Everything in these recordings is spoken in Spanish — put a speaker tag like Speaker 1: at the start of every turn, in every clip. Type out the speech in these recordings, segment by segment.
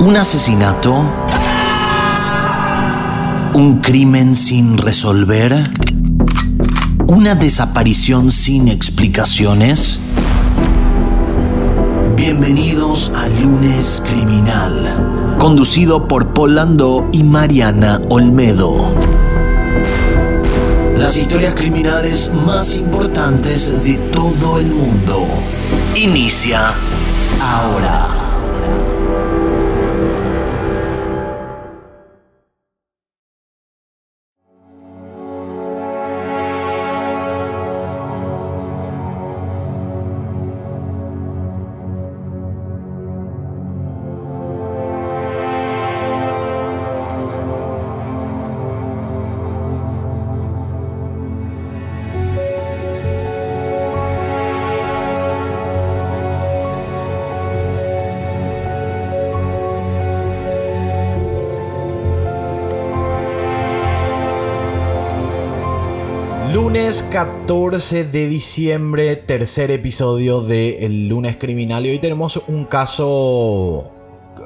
Speaker 1: ¿Un asesinato? ¿Un crimen sin resolver? ¿Una desaparición sin explicaciones? Bienvenidos a Lunes Criminal, conducido por Polando y Mariana Olmedo. Las historias criminales más importantes de todo el mundo. Inicia ahora.
Speaker 2: 14 de diciembre, tercer episodio de El Lunes Criminal y hoy tenemos un caso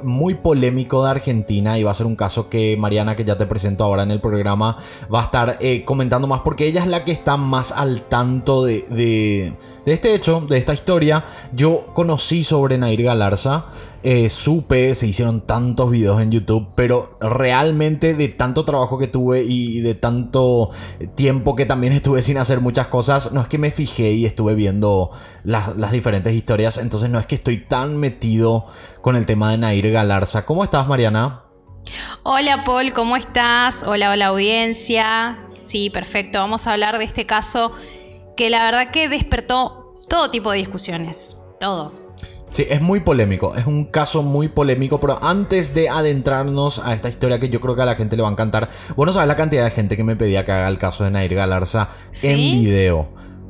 Speaker 2: muy polémico de Argentina y va a ser un caso que Mariana, que ya te presento ahora en el programa, va a estar eh, comentando más porque ella es la que está más al tanto de, de, de este hecho, de esta historia. Yo conocí sobre Nair Galarza. Eh, supe, se hicieron tantos videos en YouTube, pero realmente de tanto trabajo que tuve y de tanto tiempo que también estuve sin hacer muchas cosas, no es que me fijé y estuve viendo las, las diferentes historias, entonces no es que estoy tan metido con el tema de Nair Galarza. ¿Cómo estás, Mariana?
Speaker 3: Hola, Paul, ¿cómo estás? Hola, hola, audiencia. Sí, perfecto, vamos a hablar de este caso que la verdad que despertó todo tipo de discusiones, todo.
Speaker 2: Sí, es muy polémico, es un caso muy polémico, pero antes de adentrarnos a esta historia que yo creo que a la gente le va a encantar, bueno, sabes la cantidad de gente que me pedía que haga el caso de Nair Galarza
Speaker 3: ¿Sí?
Speaker 2: en video.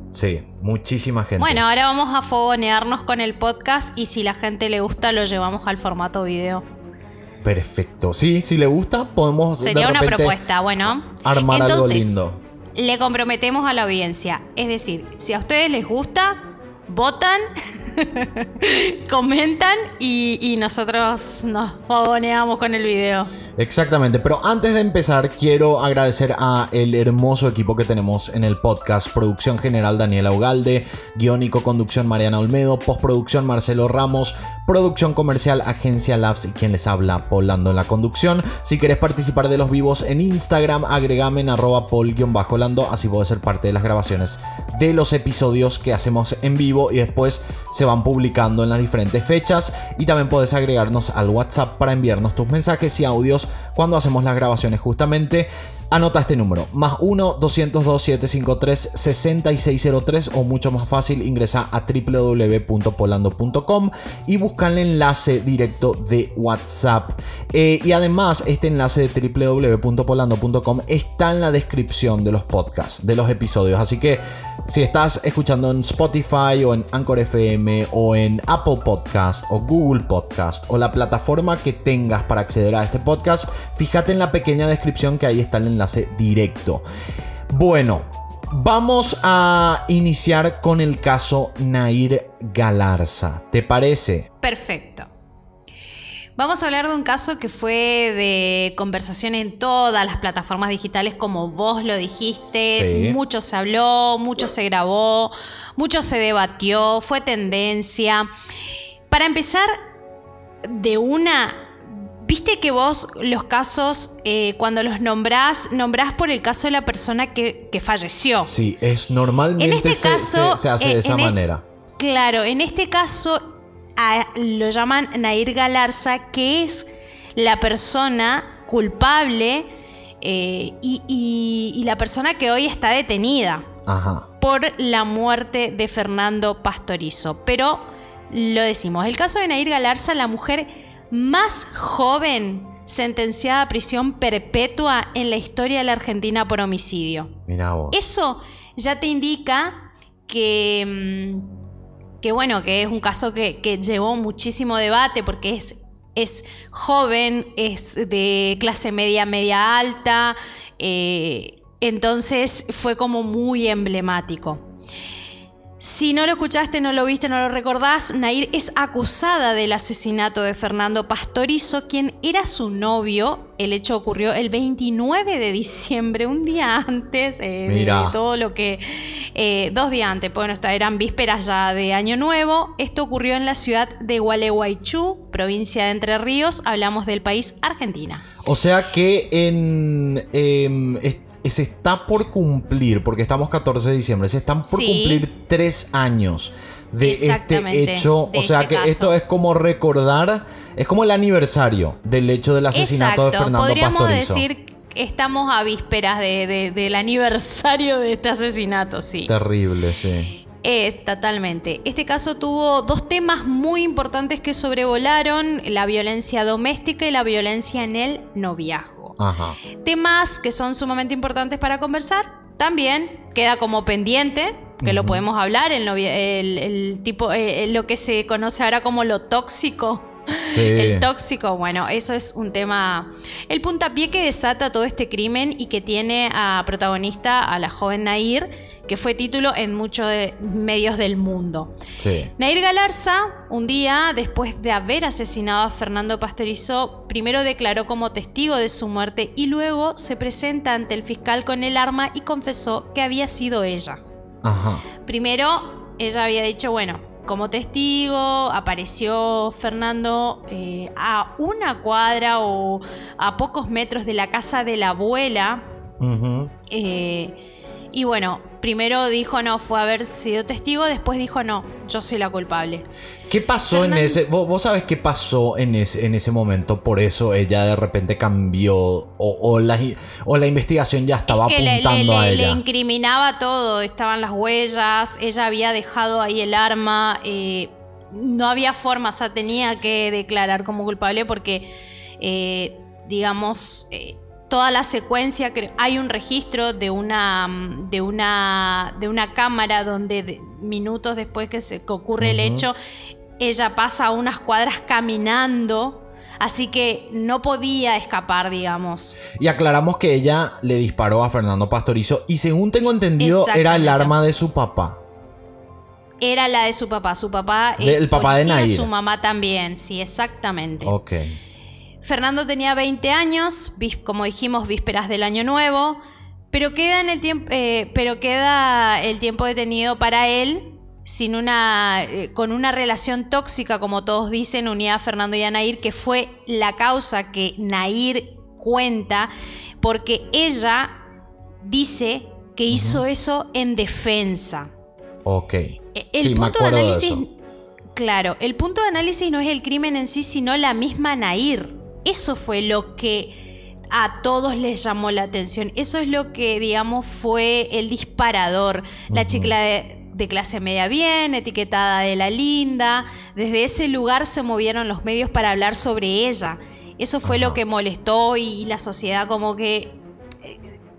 Speaker 2: Sí, muchísima gente.
Speaker 3: Bueno, ahora vamos a fogonearnos con el podcast y si la gente le gusta lo llevamos al formato video.
Speaker 2: Perfecto. Sí, si le gusta, podemos de
Speaker 3: Sería una
Speaker 2: repente
Speaker 3: propuesta, bueno.
Speaker 2: armar algo lindo.
Speaker 3: Le comprometemos a la audiencia. Es decir, si a ustedes les gusta, votan, comentan y, nosotros nos fogoneamos con el video.
Speaker 2: Exactamente, pero antes de empezar quiero agradecer a el hermoso equipo que tenemos en el podcast, producción general Daniela Ugalde, guion y co-conducción Mariana Olmedo, postproducción Marcelo Ramos, producción comercial Agencia Labs y quien les habla Polando en la conducción. Si querés participar de los vivos en Instagram, agregame en arroba pol-lando, así puedes ser parte de las grabaciones de los episodios que hacemos en vivo y después se van publicando en las diferentes fechas y también puedes agregarnos al WhatsApp para enviarnos tus mensajes y audios cuando hacemos las grabaciones justamente. Anota este número, más 1-202-753-6603 o mucho más fácil, ingresa a www.polando.com y busca el enlace directo de WhatsApp. Eh, y además, este enlace de www.polando.com está en la descripción de los podcasts, de los episodios. Así que si estás escuchando en Spotify o en Anchor FM o en Apple Podcast o Google Podcast o la plataforma que tengas para acceder a este podcast, fíjate en la pequeña descripción que ahí está el directo. Bueno, vamos a iniciar con el caso Nair Galarza. ¿Te parece?
Speaker 3: Perfecto. Vamos a hablar de un caso que fue de conversación en todas las plataformas digitales, como vos lo dijiste.
Speaker 2: Sí.
Speaker 3: Mucho se habló, mucho se grabó, mucho se debatió, fue tendencia. Para empezar, de una, viste que vos los casos, eh, cuando los nombrás, nombrás por el caso de la persona que, que falleció.
Speaker 2: Sí, es normalmente
Speaker 3: En este
Speaker 2: se,
Speaker 3: caso,
Speaker 2: se- se hace
Speaker 3: eh,
Speaker 2: de esa
Speaker 3: en e-
Speaker 2: manera.
Speaker 3: Claro, en este caso a- lo llaman Nair Galarza, que es la persona culpable eh, y, y- y la persona que hoy está detenida
Speaker 2: Ajá.
Speaker 3: por la muerte de Fernando Pastorizo. Pero lo decimos, el caso de Nair Galarza, la mujer más joven sentenciada a prisión perpetua en la historia de la Argentina por homicidio.
Speaker 2: Vos.
Speaker 3: Eso ya te indica que, mm, que bueno, que es un caso que, que llevó muchísimo debate porque es, es joven, es de clase media, media alta, eh, entonces fue como muy emblemático. Si no lo escuchaste, no lo viste, no lo recordás, Nair es acusada del asesinato de Fernando Pastorizo, quien era su novio. El hecho ocurrió el 29 de diciembre, un día antes eh, de todo lo que... Eh, dos días antes, bueno, eran vísperas ya de Año Nuevo. Esto ocurrió en la ciudad de Gualeguaychú, provincia de Entre Ríos. Hablamos del país Argentina.
Speaker 2: O sea que en... Em, se está por cumplir, porque estamos 14 de diciembre, se están por cumplir tres años de este hecho. o sea este que esto es como recordar, es como el aniversario del hecho del asesinato de Fernando
Speaker 3: Podríamos decir estamos a vísperas del aniversario de este asesinato, sí.
Speaker 2: Terrible, sí.
Speaker 3: Es, totalmente. Este caso tuvo dos temas muy importantes que sobrevolaron, la violencia doméstica y la violencia en el noviazgo. Temas que son sumamente importantes para conversar. También queda como pendiente, que lo podemos hablar, el, el, tipo, eh, lo que se conoce ahora como lo tóxico el tóxico, bueno, eso es un tema. El puntapié que desata todo este crimen y que tiene a protagonista a la joven Nair, que fue título en muchos medios del mundo. Nair Galarza, un día después de haber asesinado a Fernando Pastorizo, primero declaró como testigo de su muerte y luego se presenta ante el fiscal con el arma y confesó que había sido ella. Primero, ella había dicho, bueno, como testigo apareció Fernando eh, a una cuadra o a pocos metros de la casa de la abuela. Eh, y bueno, primero dijo no, fue haber sido testigo, después dijo no, yo soy la culpable.
Speaker 2: ¿Qué pasó en ese? Vos, sabés qué pasó en ese, en ese momento? Por eso ella de repente cambió o, la, o la investigación ya estaba apuntando a ella.
Speaker 3: Le incriminaba todo, estaban las huellas, ella había dejado ahí el arma, eh, no había forma, o sea, tenía que declarar como culpable porque, eh, digamos, eh, toda la secuencia, hay un registro de una, de una, de una cámara donde minutos después que, se, ocurre el hecho, ella pasa unas cuadras caminando. Así que no podía escapar, digamos.
Speaker 2: Y aclaramos que ella le disparó a Fernando Pastorizo y según tengo entendido era el arma de su papá.
Speaker 3: Era la de su papá. Su papá es el papá de Nair. su mamá también. Sí, exactamente.
Speaker 2: Ok.
Speaker 3: Fernando tenía 20 años, como dijimos, vísperas del año nuevo, pero queda, en el tiempo, eh, pero queda el tiempo detenido para él sin una, eh, con una relación tóxica, como todos dicen, unida a Fernando y a Nair, que fue la causa que Nair cuenta, porque ella dice que hizo eso en defensa.
Speaker 2: Ok.
Speaker 3: E, el punto de análisis, claro, el punto de análisis no es el crimen en sí, sino la misma Nair. Eso fue lo que a todos les llamó la atención. Eso es lo que, digamos, fue el disparador. La chica de, clase media bien, etiquetada de la linda. Desde ese lugar se movieron los medios para hablar sobre ella. Eso fue lo que molestó y la sociedad como que,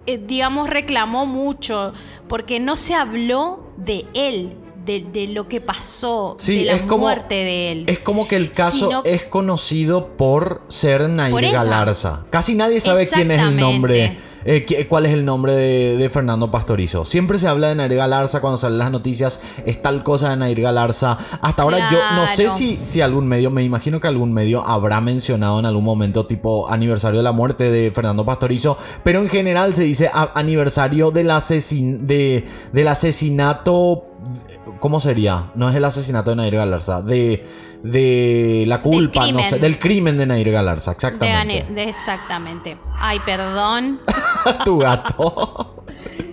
Speaker 3: eh, digamos, reclamó mucho, porque no se habló de él, de, lo que pasó, de la muerte de él.
Speaker 2: Es como que el caso es conocido por ser Nair Galarza. Casi nadie sabe quién es el nombre. Eh, cuál es el nombre de, Fernando Pastorizo. Siempre se habla de Nair Galarza cuando salen las noticias, es tal cosa de Nair Galarza. Hasta ahora yo no sé si, si algún medio, me imagino que algún medio habrá mencionado en algún momento tipo aniversario de la muerte de Fernando Pastorizo, pero en general se dice aniversario del, asesin de, del asesinato ¿Cómo sería? No es el asesinato de Nair Galarza, de, de la culpa, no sé, del crimen de Nair Galarza, exactamente.
Speaker 3: exactamente. Ay, perdón.
Speaker 2: tu gato.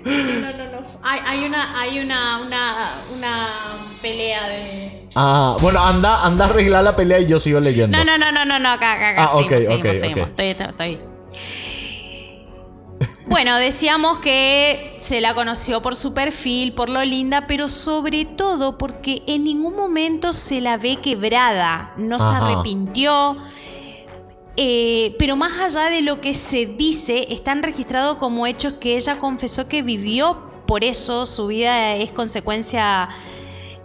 Speaker 3: no, no, no. Hay, una, hay una, una, una pelea de.
Speaker 2: Ah, bueno, anda, anda a arreglar la pelea y yo sigo leyendo.
Speaker 3: No, no, no, no, no, no acá, acá, acá. Ah, ok, ok, Estoy, estoy. Bueno, decíamos que se la conoció por su perfil, por lo linda, pero sobre todo porque en ningún momento se la ve quebrada, no se arrepintió. Eh, pero más allá de lo que se dice, están registrados como hechos que ella confesó que vivió, por eso su vida es consecuencia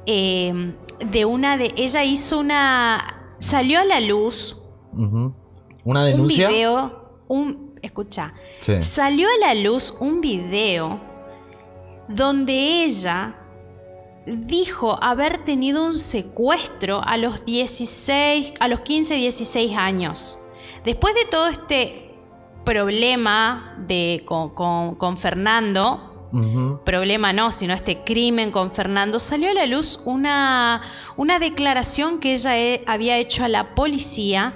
Speaker 3: eh, de una de... Ella hizo una... salió a la luz.
Speaker 2: ¿Una denuncia?
Speaker 3: Un video, un... Escucha, Salió a la luz un video donde ella dijo haber tenido un secuestro a los 16, a los 15, 16 años. Después de todo este problema de, con, Fernando, problema no, sino este crimen con Fernando, salió a la luz una, una declaración que ella había hecho a la policía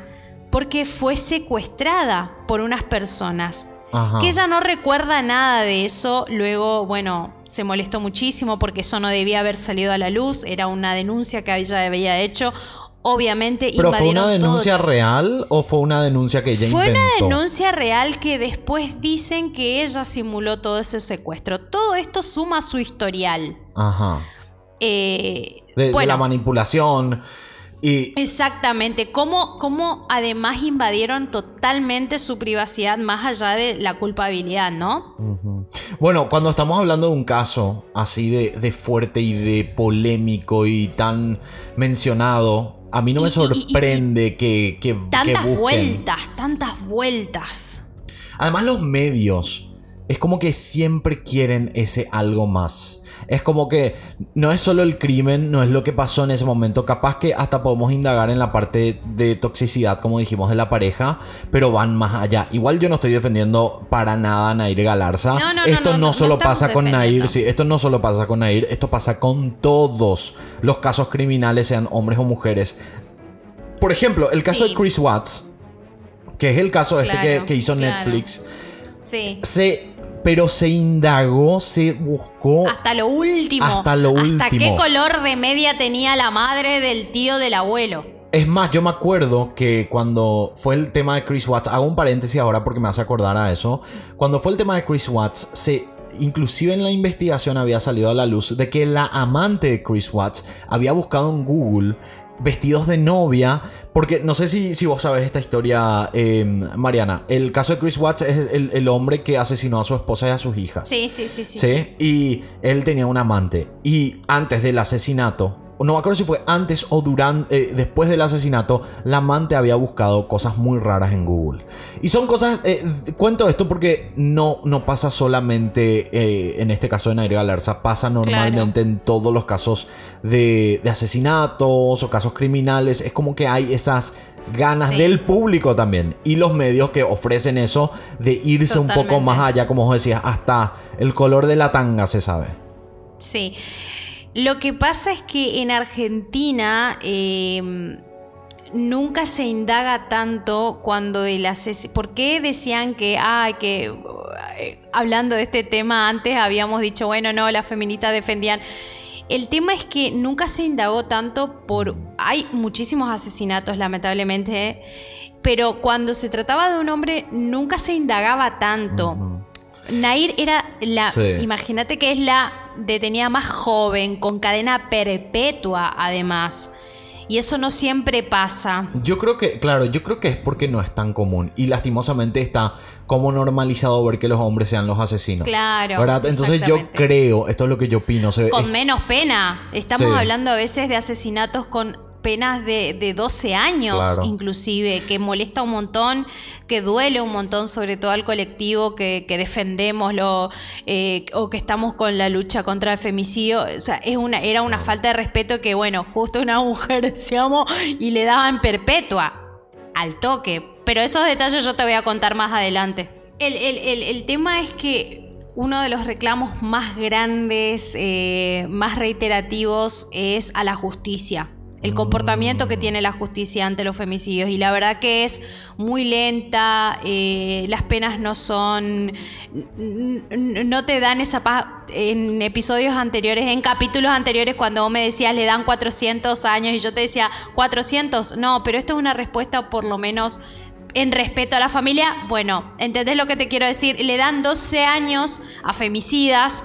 Speaker 3: porque fue secuestrada por unas personas. Que ella no recuerda nada de eso. Luego, bueno, se molestó muchísimo porque eso no debía haber salido a la luz. Era una denuncia que ella había hecho. Obviamente,
Speaker 2: ¿Pero fue una denuncia real o fue una denuncia que ella
Speaker 3: fue
Speaker 2: inventó?
Speaker 3: Fue una denuncia real que después dicen que ella simuló todo ese secuestro. Todo esto suma su historial.
Speaker 2: Ajá.
Speaker 3: Eh,
Speaker 2: de la manipulación
Speaker 3: Exactamente, cómo, cómo además invadieron totalmente su privacidad más allá de la culpabilidad, ¿no?
Speaker 2: Bueno, cuando estamos hablando de un caso así de, fuerte y de polémico y tan mencionado, a mí no me sorprende que, que,
Speaker 3: Tantas vueltas, tantas vueltas.
Speaker 2: Además los medios, es como que siempre quieren ese algo más. Es como que no es solo el crimen, no es lo que pasó en ese momento. Capaz que hasta podemos indagar en la parte de toxicidad, como dijimos, de la pareja, pero van más allá. Igual yo no estoy defendiendo para nada a Nair Galarza. esto no, solo pasa con Nair, sí, esto no solo pasa con Nair, esto pasa con todos los casos criminales, sean hombres o mujeres. Por ejemplo, el caso de Chris Watts, que es el caso este que, hizo Netflix.
Speaker 3: Sí.
Speaker 2: Se pero se indagó, se buscó.
Speaker 3: Hasta lo último.
Speaker 2: Hasta lo último.
Speaker 3: Hasta qué color de media tenía la madre del tío del abuelo.
Speaker 2: Es más, yo me acuerdo que cuando fue el tema de Chris Watts, hago un paréntesis ahora porque me hace acordar a eso. Cuando fue el tema de Chris Watts, se inclusive en la investigación había salido a la luz de que la amante de Chris Watts había buscado en Google vestidos de novia. Porque no sé si, si vos sabes esta historia, em, Mariana. El caso de Chris Watts es el, hombre que asesinó a su esposa y a sus hijas.
Speaker 3: Sí, sí, sí,
Speaker 2: sí. ¿Sí? Y él tenía un amante. Y antes del asesinato, no me acuerdo si fue antes o durante, eh, después del asesinato, la amante había buscado cosas muy raras en Google. Y son cosas, eh, cuento esto porque no, no pasa solamente eh, en este caso de Nair Galarza, pasa normalmente en todos los casos de, asesinatos o casos criminales. Es como que hay esas ganas del público también y los medios que ofrecen eso de irse un poco más allá, como os decía, hasta el color de la tanga se sabe.
Speaker 3: Sí. Lo que pasa es que en Argentina em, nunca se indaga tanto cuando el asesino... ¿Por qué decían que, ah, que eh, hablando de este tema antes habíamos dicho, bueno, no, las feministas defendían... El tema es que nunca se indagó tanto por... Hay muchísimos asesinatos, lamentablemente, pero cuando se trataba de un hombre nunca se indagaba tanto. Nair era la... Imagínate que es la detenida más joven, con cadena perpetua además. Y eso no siempre pasa.
Speaker 2: Yo creo que, claro, yo creo que es porque no es tan común. Y lastimosamente está como normalizado ver que los hombres sean los asesinos.
Speaker 3: Claro.
Speaker 2: ¿verdad? Entonces yo creo, esto es lo que yo opino.
Speaker 3: con menos pena. Estamos hablando a veces de asesinatos con penas de, de 12 años inclusive, que molesta un montón, que duele un montón, sobre todo al colectivo que, defendemos lo, eh, o que estamos con la lucha contra el femicidio. O sea, es una, era una falta de respeto que, bueno, justo una mujer, decíamos, y le daban perpetua al toque. Pero esos detalles yo te voy a contar más adelante. El, tema es que uno de los reclamos más grandes, eh, más reiterativos, es a la justicia el comportamiento que tiene la justicia ante los femicidios. Y la verdad que es muy lenta, eh, las penas no son, no te dan esa paz. En episodios anteriores, en capítulos anteriores, cuando vos me decías le dan 400 años y yo te decía 400, no, pero esto es una respuesta por lo menos en respeto a la familia. Bueno, ¿entendés lo que te quiero decir? Le dan 12 años a femicidas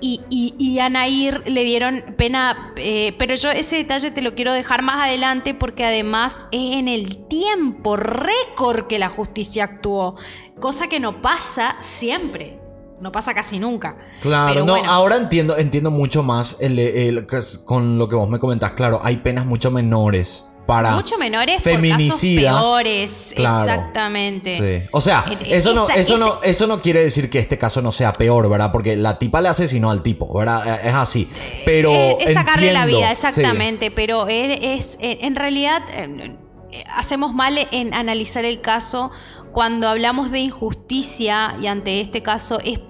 Speaker 3: y, y, a Nair le dieron pena, eh, pero yo ese detalle te lo quiero dejar más adelante porque además es en el tiempo récord que la justicia actuó, cosa que no pasa siempre. No pasa casi nunca.
Speaker 2: Claro, no, ahora entiendo, entiendo mucho más el, con lo que vos me comentás. Claro, hay penas mucho menores
Speaker 4: para
Speaker 3: mucho menores
Speaker 4: feminicidas.
Speaker 3: por casos peores,
Speaker 4: Claro.
Speaker 3: exactamente.
Speaker 4: Sí. O sea,
Speaker 3: Eh,
Speaker 4: eso no,
Speaker 3: esa-
Speaker 4: eso, no, eso no quiere decir que este caso no sea peor, ¿verdad? Porque la tipa le asesinó al tipo, ¿verdad? Eh, Es así. Pero.
Speaker 3: Eh, es sacarle la vida,
Speaker 4: sí.
Speaker 3: exactamente, pero es, es- eh, en realidad eh, eh, hacemos mal en analizar el caso cuando hablamos de injusticia y ante este caso es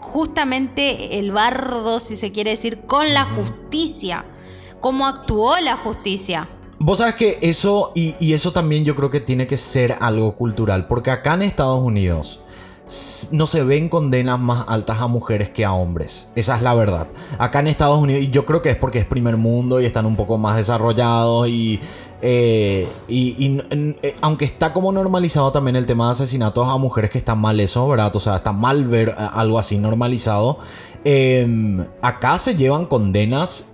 Speaker 3: justamente el bardo, si se quiere decir, con la justicia, cómo actuó la justicia.
Speaker 4: Vos sabes que eso, y, eso también yo creo que tiene que ser algo cultural, porque acá en Estados Unidos no se ven condenas más altas a mujeres que a hombres. Esa es la verdad. Acá en Estados Unidos, y yo creo que es porque es primer mundo y están un poco más desarrollados y... eh, y, eh, aunque está como normalizado también el tema de asesinatos a mujeres que están mal eso, ¿verdad? O sea, está mal ver eh, algo así normalizado. Em, acá se llevan condenas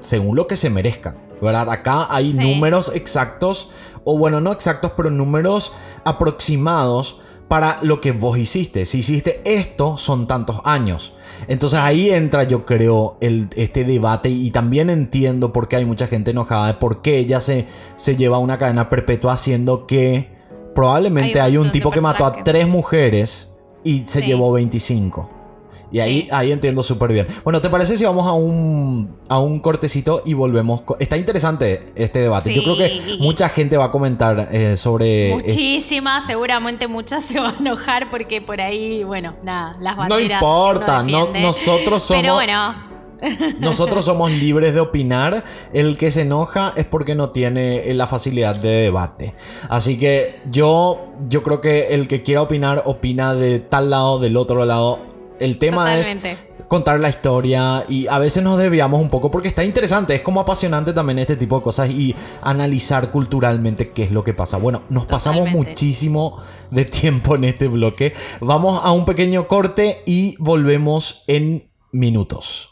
Speaker 4: según lo que se merezcan, ¿verdad? Acá hay
Speaker 3: Sí.
Speaker 4: números exactos, o bueno, no exactos, pero números aproximados para lo que vos hiciste. Si hiciste esto, son tantos años. Entonces ahí entra, yo creo, el, este debate y también entiendo por qué hay mucha gente enojada de por qué ella se, se lleva una cadena perpetua haciendo que probablemente
Speaker 3: Hay
Speaker 4: hay,
Speaker 3: un
Speaker 4: tipo que mató a
Speaker 3: que-
Speaker 4: tres mujeres y se
Speaker 3: Sí.
Speaker 4: llevó 25. Y ahí, ahí entiendo súper bien. Bueno, ¿te parece si vamos a un, a un cortecito y volvemos? Está interesante este debate. Yo creo que mucha gente va a comentar eh, sobre...
Speaker 3: Muchísimas, seguramente muchas se van a enojar porque por ahí, bueno, nada, las
Speaker 4: No
Speaker 3: banderas.
Speaker 4: importa,
Speaker 3: uno
Speaker 4: no- nosotros somos...
Speaker 3: Pero bueno,
Speaker 4: Nosotros somos libres de opinar. El que se enoja es porque no tiene eh, la facilidad de debate. Así que yo, yo creo que el que quiera opinar, opina de tal lado, del otro lado. El tema
Speaker 3: Totalmente.
Speaker 4: es contar la historia y a veces nos desviamos un poco porque está interesante, es como apasionante también este tipo de cosas y analizar culturalmente qué es lo que pasa. Bueno, nos pasamos muchísimo de tiempo en este bloque. Vamos a un pequeño corte y volvemos en minutos.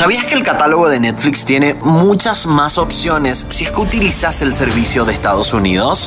Speaker 2: ¿Sabías que el catálogo de Netflix tiene muchas más opciones si es que utilizas el servicio de Estados Unidos?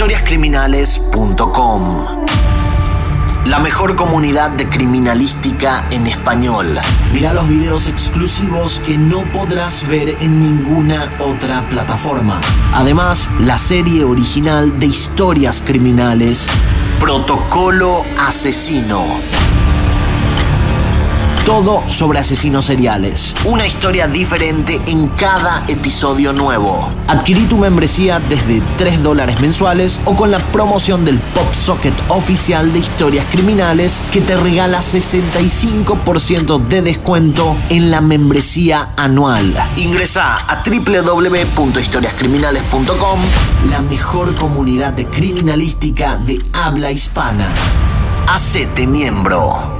Speaker 2: historiascriminales.com La mejor comunidad de criminalística en español. Mira los videos exclusivos que no podrás ver en ninguna otra plataforma. Además, la serie original de historias criminales Protocolo Asesino. Todo sobre asesinos seriales. Una historia diferente en cada episodio nuevo. Adquirí tu membresía desde 3 dólares mensuales o con la promoción del Pop Socket oficial de historias criminales que te regala 65% de descuento en la membresía anual. Ingresa a www.historiascriminales.com, la mejor comunidad de criminalística de habla hispana. Hacete miembro.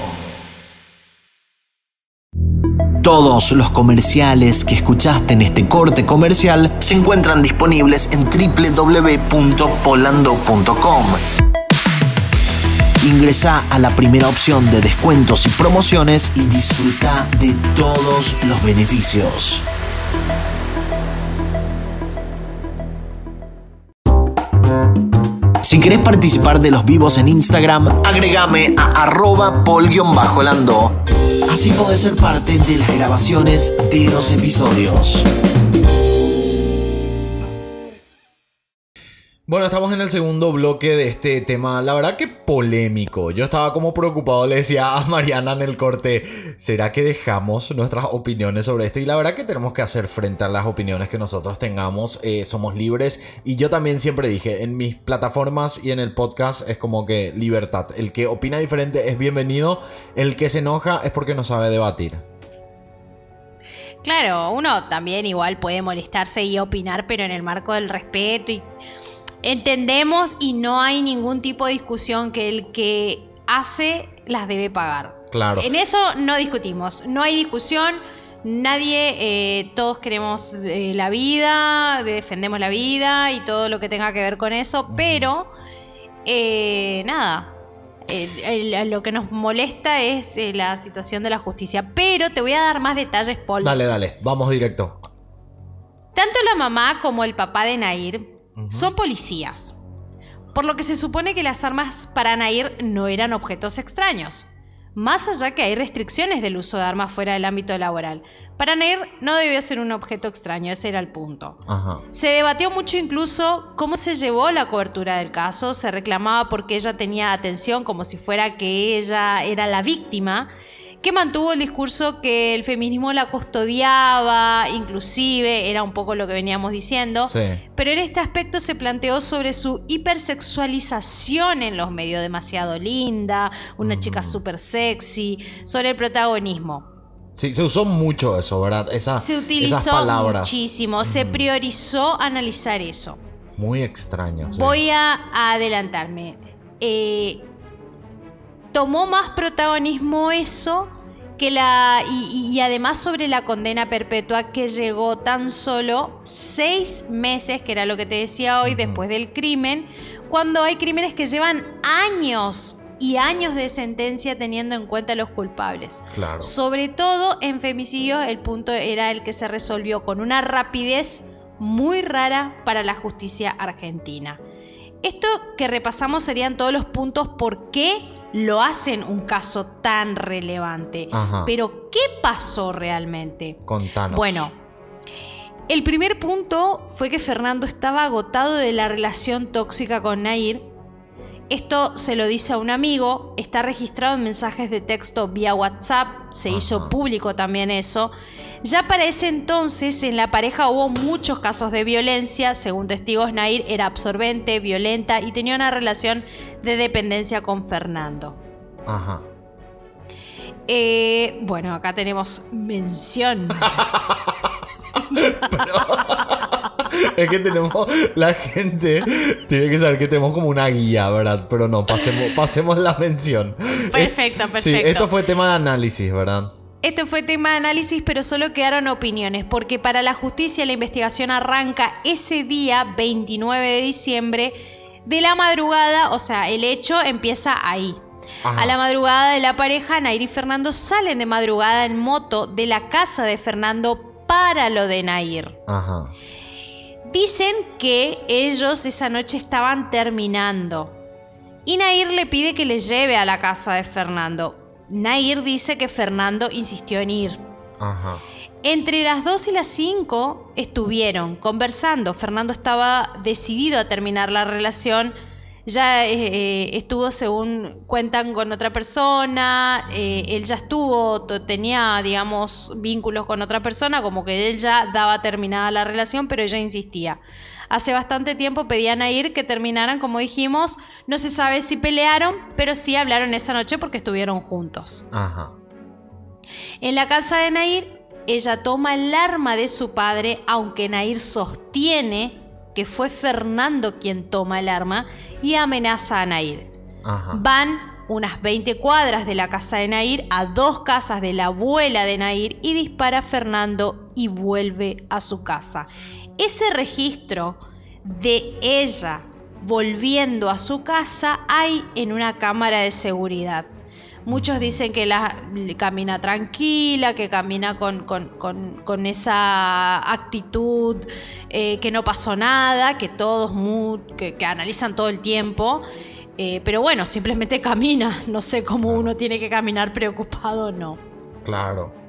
Speaker 2: Todos los comerciales que escuchaste en este corte comercial se encuentran disponibles en www.polando.com. Ingresa a la primera opción de descuentos y promociones y disfruta de todos los beneficios.
Speaker 1: Si querés participar de los vivos en Instagram, agregame a arroba pol-lando Así podés ser parte de las grabaciones de los episodios.
Speaker 2: Bueno, estamos en el segundo bloque de este tema, la verdad que polémico. Yo estaba como preocupado, le decía a Mariana en el corte, ¿será que dejamos nuestras opiniones sobre esto? Y la verdad que tenemos que hacer frente a las opiniones que nosotros tengamos, eh, somos libres. Y yo también siempre dije, en mis plataformas y en el podcast es como que libertad. El que opina diferente es bienvenido, el que se enoja es porque no sabe debatir.
Speaker 3: Claro, uno también igual puede molestarse y opinar, pero en el marco del respeto y entendemos y no hay ningún tipo de discusión que el que hace las debe pagar.
Speaker 2: Claro.
Speaker 3: En eso no discutimos, no hay discusión. Nadie, eh, todos queremos eh, la vida, defendemos la vida y todo lo que tenga que ver con eso, pero eh, nada, lo que nos molesta es la situación de la justicia. Pero te voy a dar más detalles, Paul.
Speaker 2: Dale, dale, vamos directo.
Speaker 3: Tanto la mamá como el papá de Nair son policías. Por lo que se supone que las armas para Nair no eran objetos extraños. Más allá que hay restricciones del uso de armas fuera del ámbito laboral. Para Nair no debió ser un objeto extraño, ese era el punto. Se debatió mucho incluso cómo se llevó la cobertura del caso, se reclamaba porque ella tenía atención como si fuera que ella era la víctima que mantuvo el discurso que el feminismo la custodiaba, inclusive, era un poco lo que veníamos diciendo, pero en este aspecto se planteó sobre su hipersexualización en los medios, demasiado linda, una chica súper sexy, sobre el protagonismo.
Speaker 2: Sí, se usó mucho eso, ¿verdad?
Speaker 3: se utilizó muchísimo, se priorizó analizar eso.
Speaker 2: Muy extraño.
Speaker 3: Voy a, adelantarme. Eh, tomó más protagonismo eso que la y, además sobre la condena perpetua que llegó tan solo seis meses, que era lo que te decía hoy, después del crimen, cuando hay crímenes que llevan años y años de sentencia teniendo en cuenta los culpables. Sobre todo en femicidios el punto era el que se resolvió con una rapidez muy rara para la justicia argentina. Esto que repasamos serían todos los puntos por qué lo hacen un caso tan relevante. Pero, ¿qué pasó realmente?
Speaker 2: Contanos.
Speaker 3: Bueno, el primer punto fue que Fernando estaba agotado de la relación tóxica con Nair. Esto se lo dice a un amigo, está registrado en mensajes de texto vía WhatsApp, se hizo público también eso. Ya para ese entonces en la pareja hubo muchos casos de violencia. Según testigos, Nair era absorbente, violenta y tenía una relación de dependencia con Fernando.
Speaker 2: Ajá.
Speaker 3: Eh, bueno, acá tenemos mención.
Speaker 2: es que tenemos, la gente tiene que saber que tenemos como una guía, ¿verdad? Pero no, pasemos, pasemos la mención.
Speaker 3: Perfecto, perfecto. Sí,
Speaker 2: esto fue tema de análisis, ¿verdad?
Speaker 3: Esto fue tema de análisis, pero solo quedaron opiniones, porque para la justicia la investigación arranca ese día, 29 de diciembre, de la madrugada, o sea, el hecho empieza ahí. A la madrugada de la pareja, Nair y Fernando salen de madrugada en moto de la casa de Fernando para lo de Nair. Dicen que ellos esa noche estaban terminando. Y Nair le pide que le lleve a la casa de Fernando. Nair dice que Fernando insistió en ir. Entre las 2 y las 5 estuvieron conversando. Fernando estaba decidido a terminar la relación. Ya eh, eh, estuvo, según cuentan, con otra persona. Eh, él ya estuvo, tenía, digamos, vínculos con otra persona, como que él ya daba terminada la relación, pero ella insistía. Hace bastante tiempo pedían a ir que terminaran, como dijimos. No se sabe si pelearon, pero sí hablaron esa noche porque estuvieron juntos.
Speaker 2: Ajá.
Speaker 3: En la casa de Nair, ella toma el arma de su padre, aunque Nair sostiene que fue Fernando quien toma el arma y amenaza a Nair. Ajá. Van unas 20 cuadras de la casa de Nair a dos casas de la abuela de Nair y dispara a Fernando y vuelve a su casa ese registro de ella volviendo a su casa hay en una cámara de seguridad. Muchos dicen que la, camina tranquila, que camina con, con, esa actitud, eh, que no pasó nada, que todos que, que analizan todo el tiempo. Eh, pero bueno, simplemente camina. No sé cómo uno tiene que caminar preocupado o no.
Speaker 2: Claro.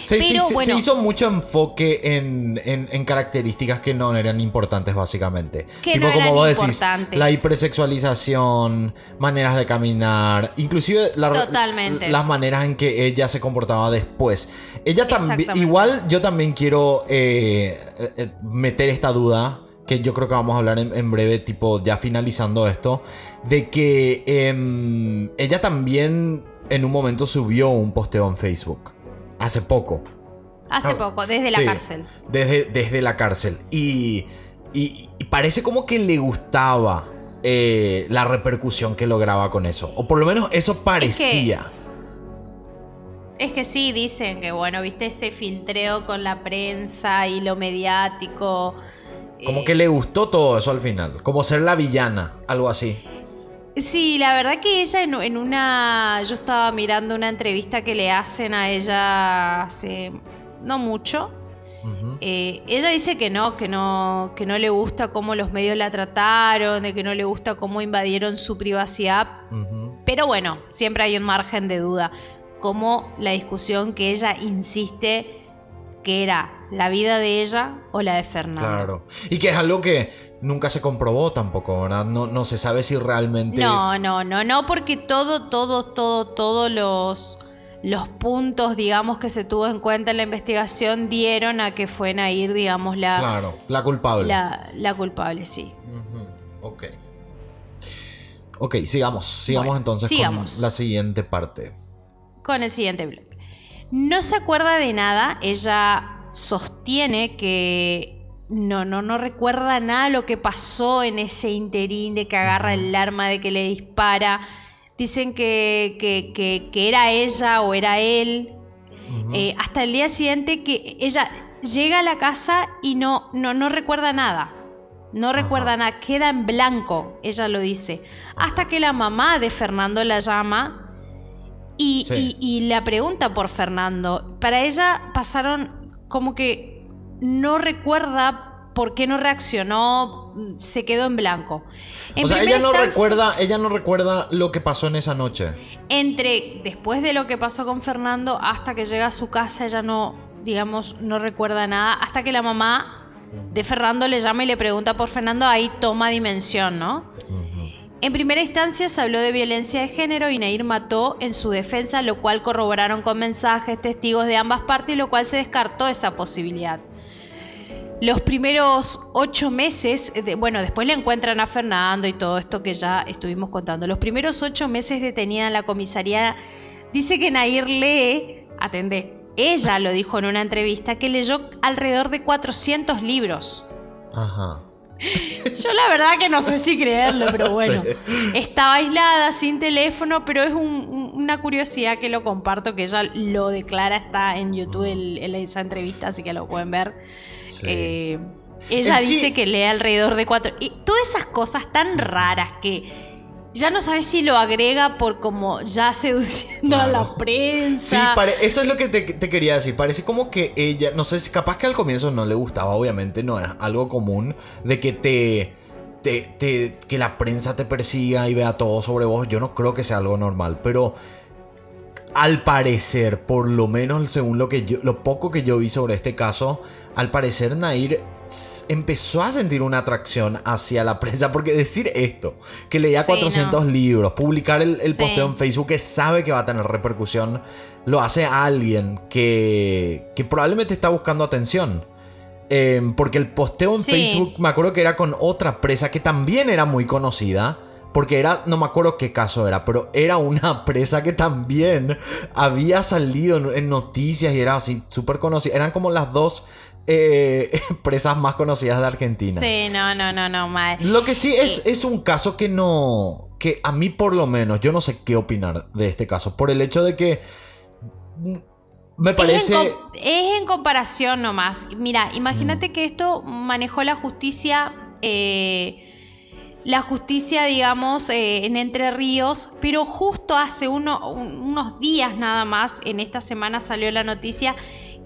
Speaker 2: Se, hizo mucho enfoque en, características que no eran importantes, básicamente.
Speaker 3: Que no como vos decís,
Speaker 2: la hipersexualización, maneras de caminar, inclusive las maneras en que ella se comportaba después. Ella también, igual yo también quiero eh, eh, meter esta duda que yo creo que vamos a hablar en, breve, tipo ya finalizando esto, de que em, ella también en un momento subió un posteo en Facebook. Hace poco.
Speaker 3: Hace ah, poco, desde la cárcel.
Speaker 2: Desde, desde la cárcel. Y, y, parece como que le gustaba eh, la repercusión que lograba con eso. O por lo menos eso parecía.
Speaker 3: Es que, sí, dicen que, bueno, viste ese filtreo con la prensa y lo mediático.
Speaker 2: Como que le gustó todo eso al final. Como ser la villana, algo así.
Speaker 3: Sí, la verdad que ella en, una... Yo estaba mirando una entrevista que le hacen a ella hace no mucho. Eh, ella dice que no, que no, que no le gusta cómo los medios la trataron, de que no le gusta cómo invadieron su privacidad. Pero bueno, siempre hay un margen de duda. Como la discusión que ella insiste que era la vida de ella o la de Fernando.
Speaker 2: Claro. Y que es algo que nunca se comprobó tampoco, ¿verdad? No, no se sabe si realmente.
Speaker 3: No, no, no, no, porque todo, todo, todo, todos los, los puntos, digamos, que se tuvo en cuenta en la investigación dieron a que fue Nair, digamos, la.
Speaker 2: Claro, la culpable.
Speaker 3: La, culpable, sí.
Speaker 2: Ok. Ok, sigamos. Sigamos entonces con la siguiente parte.
Speaker 3: Con el siguiente bloque. No se acuerda de nada, ella sostiene que no, no, no recuerda nada lo que pasó en ese interín de que agarra el arma, de que le dispara. Dicen que, que, era ella o era él. Eh, hasta el día siguiente que ella llega a la casa y no, no, no recuerda nada. No recuerda nada, queda en blanco, ella lo dice. Hasta que la mamá de Fernando la llama y, la pregunta por Fernando. Para ella pasaron como que no recuerda por qué no reaccionó, se quedó en blanco.
Speaker 2: o sea, ella no recuerda, ella no recuerda lo que pasó en esa noche.
Speaker 3: Entre después de lo que pasó con Fernando hasta que llega a su casa, ella no, digamos, no recuerda nada. Hasta que la mamá de Fernando le llama y le pregunta por Fernando, ahí toma dimensión, ¿no? En primera instancia se habló de violencia de género y Nair mató en su defensa, lo cual corroboraron con mensajes, testigos de ambas partes, lo cual se descartó esa posibilidad. Los primeros ocho meses, bueno, después le encuentran a Fernando y todo esto que ya estuvimos contando. Los primeros ocho meses detenida en la comisaría, dice que Nair lee, atendé, ella lo dijo en una entrevista, que leyó alrededor de 400 libros. Ajá. Yo la verdad que no sé si creerlo, pero bueno. Estaba aislada, sin teléfono, pero es una curiosidad que lo comparto, que ella lo declara, está en YouTube en esa entrevista, así que lo pueden ver. Eh, ella dice que lee alrededor de cuatro... Y todas esas cosas tan raras que ya no sabes si lo agrega por como ya seduciendo a la prensa.
Speaker 2: Sí, eso es lo que te, quería decir. Parece como que ella, no sé si capaz que al comienzo no le gustaba, obviamente no es algo común de que te, te, que la prensa te persiga y vea todo sobre vos. Yo no creo que sea algo normal, pero al parecer, por lo menos según lo que yo, lo poco que yo vi sobre este caso, al parecer Nair empezó a sentir una atracción hacia la prensa. Porque decir esto, que leía 400 libros, publicar el, posteo en Facebook que sabe que va a tener repercusión, lo hace a alguien que, que probablemente está buscando atención. Em, porque el posteo en Facebook, me acuerdo que era con otra presa que también era muy conocida. Porque era, no me acuerdo qué caso era, pero era una presa que también había salido en, noticias y era así súper conocida. Eran como las dos eh, presas más conocidas de Argentina.
Speaker 3: Sí, no, no, no, no,
Speaker 2: Lo que sí es, es un caso que no. que a mí por lo menos, yo no sé qué opinar de este caso. Por el hecho de que. Me parece.
Speaker 3: Es en, comparación nomás. Mira, imagínate mm. que esto manejó la justicia. Eh, la justicia, digamos, eh, en Entre Ríos, pero justo hace unos días nada más, en esta semana salió la noticia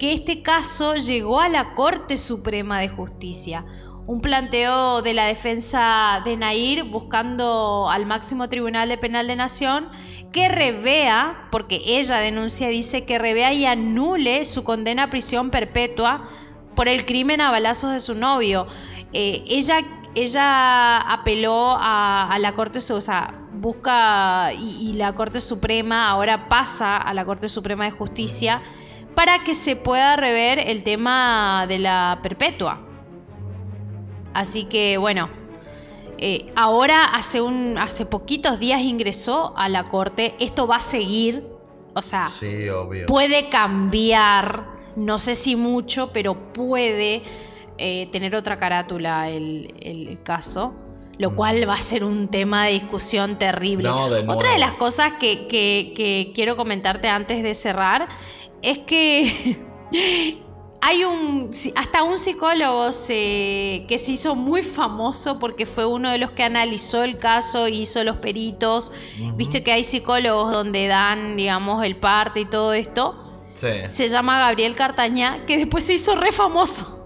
Speaker 3: que este caso llegó a la Corte Suprema de Justicia. Un planteo de la defensa de Nair buscando al máximo tribunal de penal de nación que revea, porque ella denuncia, dice que revea y anule su condena a prisión perpetua por el crimen a balazos de su novio. Eh, ella, ella apeló a, la Corte, o sea, busca y, y la Corte Suprema ahora pasa a la Corte Suprema de Justicia para que se pueda rever el tema de la perpetua. Así que bueno, eh, ahora hace, un, hace poquitos días ingresó a la corte, esto va a seguir, o sea, puede cambiar, no sé si mucho, pero puede eh, tener otra carátula el, caso lo mm. cual va a ser un tema de discusión terrible. Otra de las cosas que, que, quiero comentarte antes de cerrar es que hay un. Hasta un psicólogo que se hizo muy famoso porque fue uno de los que analizó el caso, hizo los peritos. Viste que hay psicólogos donde dan, digamos, el parte y todo esto. Sí. Se llama Gabriel Cartañá, que después se hizo re famoso.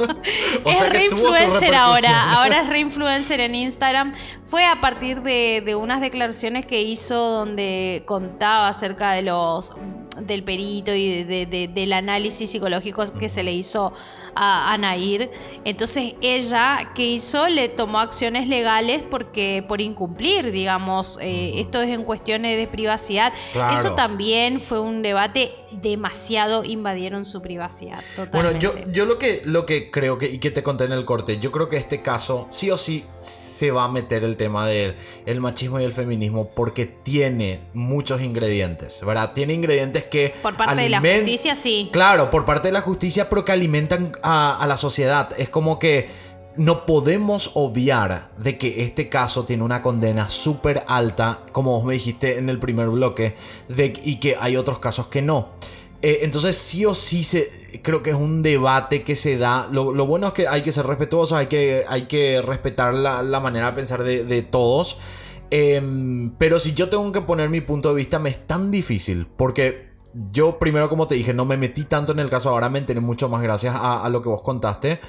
Speaker 3: es re influencer ahora. Ahora es re influencer en Instagram. Fue a partir de, de, unas declaraciones que hizo donde contaba acerca de los del perito y del análisis psicológico que se le hizo a, Nair. Entonces ella, ¿qué hizo? Le tomó acciones legales porque por incumplir, digamos, eh, esto es en cuestiones de privacidad. Eso también fue un debate demasiado invadieron su privacidad.
Speaker 2: Bueno, yo, yo lo que lo que creo que y que te conté en el corte, yo creo que este caso sí o sí se va a meter el tema del el machismo y el feminismo porque tiene muchos ingredientes, ¿verdad? Tiene ingredientes que
Speaker 3: por parte de la justicia sí.
Speaker 2: Claro, por parte de la justicia, pero que alimentan a, la sociedad. Es como que no podemos obviar de que este caso tiene una condena súper alta, como vos me dijiste en el primer bloque, y que hay otros casos que no. Eh, entonces sí o sí se, creo que es un debate que se da. Lo, bueno es que hay que ser respetuosos, hay que, hay que respetar la, manera de pensar de, todos. Em, pero si yo tengo que poner mi punto de vista, me es tan difícil porque yo primero, como te dije, no me metí tanto en el caso, ahora me enteré mucho más gracias a, lo que vos contaste.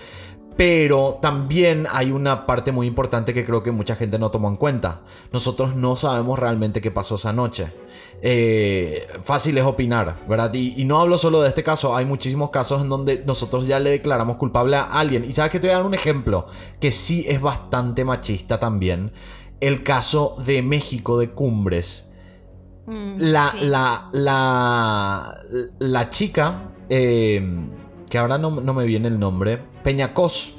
Speaker 2: Pero también hay una parte muy importante que creo que mucha gente no tomó en cuenta. Nosotros no sabemos realmente qué pasó esa noche. Eh, fácil es opinar, ¿verdad? Y, y, no hablo solo de este caso, hay muchísimos casos en donde nosotros ya le declaramos culpable a alguien. Y sabes que te voy a dar un ejemplo que sí es bastante machista también. El caso de México de Cumbres Mm, la, la, la, la, chica, em, que ahora no, me viene el nombre, Peñacos.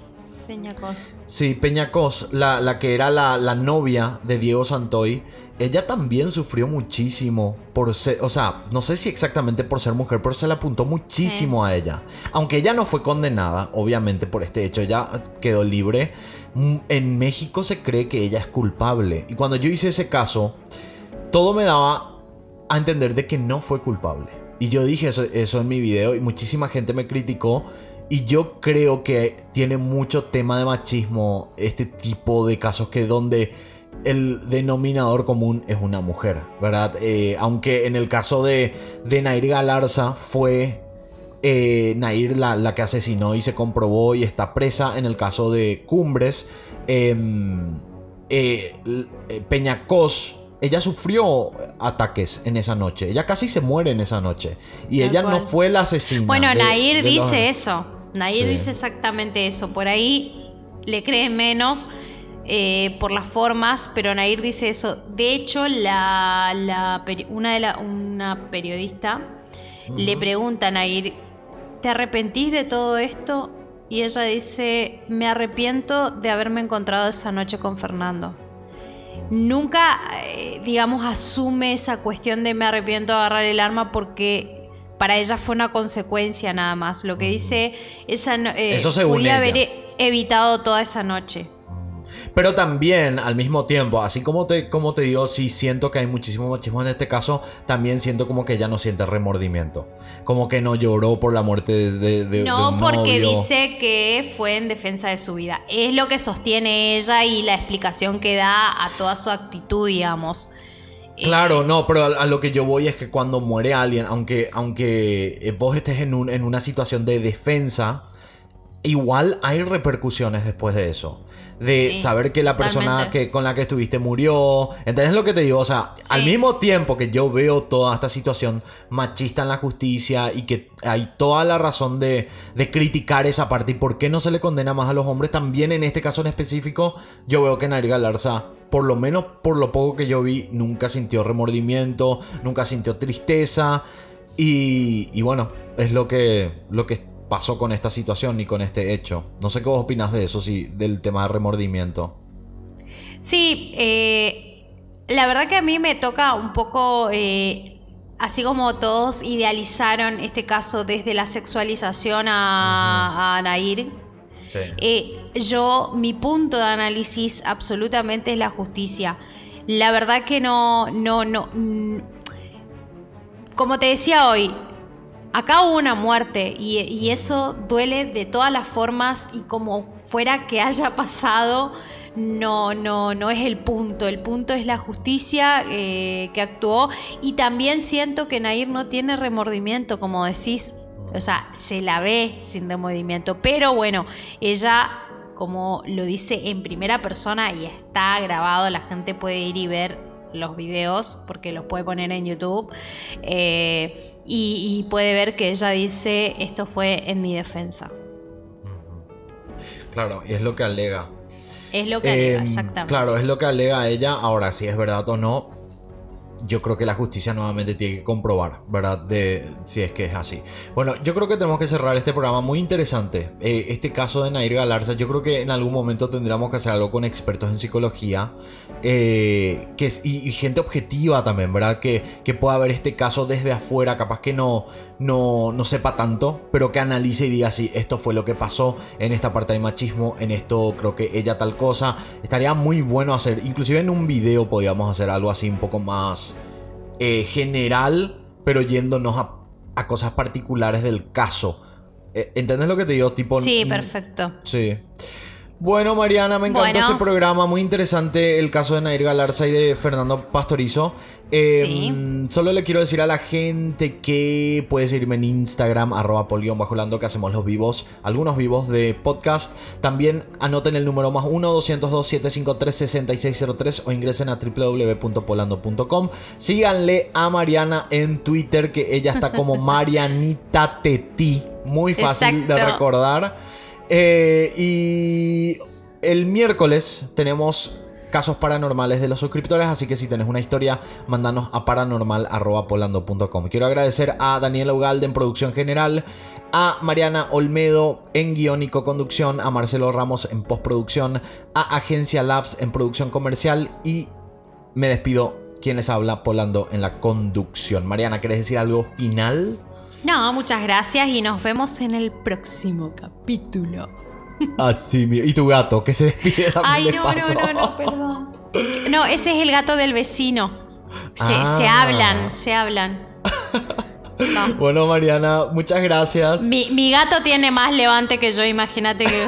Speaker 3: Peñacos.
Speaker 2: Sí, Peñacos, la, la que era la, la, novia de Diego Santoy, ella también sufrió muchísimo por ser, o sea, no sé si exactamente por ser mujer, pero se le apuntó muchísimo a ella. Aunque ella no fue condenada, obviamente, por este hecho, ella quedó libre. Mm, en México se cree que ella es culpable. Y cuando yo hice ese caso, todo me daba a entender de que no fue culpable. Y yo dije eso, eso en mi video y muchísima gente me criticó. Y yo creo que tiene mucho tema de machismo este tipo de casos que donde el denominador común es una mujer, ¿verdad? Eh, aunque en el caso de, de Nair Galarza fue eh, Nair la, la, que asesinó y se comprobó y está presa. En el caso de Cumbres, em, eh, Peñacos ella sufrió ataques en esa noche. Ella casi se muere en esa noche. Y ella no fue la asesina.
Speaker 3: Bueno, Nair dice eso. Nair dice exactamente eso. Por ahí le creen menos eh, por las formas, pero Nair dice eso. De hecho, la, una, de la, una periodista le pregunta a Nair, ¿te arrepentís de todo esto? Y ella dice, me arrepiento de haberme encontrado esa noche con Fernando nunca, eh, digamos, asume esa cuestión de me arrepiento de agarrar el arma porque para ella fue una consecuencia nada más. Lo que dice esa eh, Eso haber evitado toda esa noche.
Speaker 2: Pero también, al mismo tiempo, así como te, como te digo, sí siento que hay muchísimo machismo en este caso, también siento como que ella no siente remordimiento. Como que no lloró por la muerte de, de,
Speaker 3: No, porque dice que fue en defensa de su vida. Es lo que sostiene ella y la explicación que da a toda su actitud, digamos.
Speaker 2: Claro, eh, no, pero a, lo que yo voy es que cuando muere alguien, aunque, aunque vos estés en, un, en una situación de defensa, igual hay repercusiones después de eso. De saber que la persona que, con la que estuviste murió. ¿Entendés lo que te digo? O sea, al mismo tiempo que yo veo toda esta situación machista en la justicia y que hay toda la razón de, de criticar esa parte y por qué no se le condena más a los hombres, también en este caso en específico, yo veo que Nari Galarza, por lo menos por lo poco que yo vi, nunca sintió remordimiento, nunca sintió tristeza. Y, y bueno, es lo que, lo que pasó con esta situación ni con este hecho. No sé qué vos opinas de eso, sí, del tema de remordimiento.
Speaker 3: Sí, eh, la verdad que a mí me toca un poco, eh, así como todos idealizaron este caso desde la sexualización a, Nair. Eh, yo, mi punto de análisis absolutamente es la justicia. La verdad que no, no, no. Mm, como te decía hoy, acá hubo una muerte y, eso duele de todas las formas y como fuera que haya pasado, no, no, no es el punto. El punto es la justicia eh, que actuó y también siento que Nair no tiene remordimiento, como decís. O sea, se la ve sin remordimiento, pero bueno, ella como lo dice en primera persona y está grabado, la gente puede ir y ver los videos porque los puede poner en YouTube. Eh, y, puede ver que ella dice esto fue en mi defensa.
Speaker 2: Claro, y es lo que alega.
Speaker 3: Es lo que alega, em, exactamente.
Speaker 2: Claro, es lo que alega ella. Ahora, si es verdad o no, yo creo que la justicia nuevamente tiene que comprobar, ¿verdad? De si es que es así. Bueno, yo creo que tenemos que cerrar este programa muy interesante. Eh, este caso de Nair Galarza, yo creo que en algún momento tendríamos que hacer algo con expertos en psicología eh, y, y, gente objetiva también, ¿verdad? Que, que pueda ver este caso desde afuera, capaz que no, no, no sepa tanto, pero que analice y diga si esto fue lo que pasó, en esta parte de machismo, en esto creo que ella tal cosa. Estaría muy bueno hacer, inclusive en un video podríamos hacer algo así un poco más eh, general, pero yéndonos a, a, cosas particulares del caso. Eh, ¿Entendés lo que te digo? Tipo,
Speaker 3: sí, perfecto.
Speaker 2: Sí. Bueno, Mariana, me encantó este programa. Muy interesante el caso de Nair Galarza y de Fernando Pastorizo. Em, solo le quiero decir a la gente que puede seguirme en Instagram, arroba polión bajo que hacemos los vivos, algunos vivos de podcast. También anoten el número más 1-202-753-6603 o ingresen a www.polando.com. Síganle a Mariana en Twitter, que ella está como Marianita Teti. Muy fácil de recordar. Eh, y el miércoles tenemos casos paranormales de los suscriptores, así que si tenés una historia, mándanos a paranormal.polando.com. Quiero agradecer a Daniela Ugalde en producción general, a Mariana Olmedo en guion y co-conducción, a Marcelo Ramos en postproducción, a Agencia Labs en producción comercial y me despido quien les habla Polando en la conducción. Mariana, ¿querés decir algo final?
Speaker 3: No, muchas gracias y nos vemos en el próximo capítulo.
Speaker 2: Así, y tu gato que se despide
Speaker 3: Ay, no, no, no, no, perdón. No, ese es el gato del vecino. Se, ah. hablan, se hablan.
Speaker 2: Bueno, Mariana, muchas gracias.
Speaker 3: Mi, gato tiene más levante que yo, imagínate que.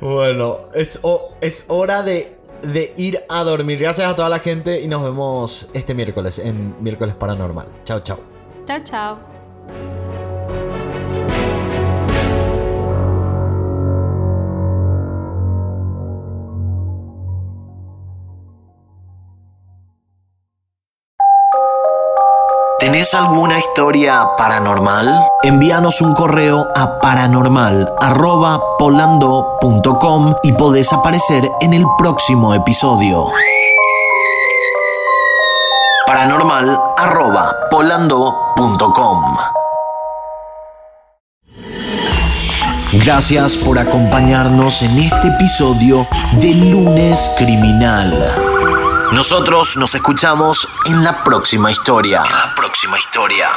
Speaker 2: bueno, es, es hora de, de ir a dormir. Gracias a toda la gente y nos vemos este miércoles en Miércoles Paranormal. Chao, chao.
Speaker 3: Chao, chao.
Speaker 1: ¿Tenés alguna historia paranormal? Envíanos un correo a paranormal.polando.com y podés aparecer en el próximo episodio paranormal.polando.com. Gracias por acompañarnos en este episodio de Lunes Criminal. Nosotros nos escuchamos en la próxima historia. En la próxima historia.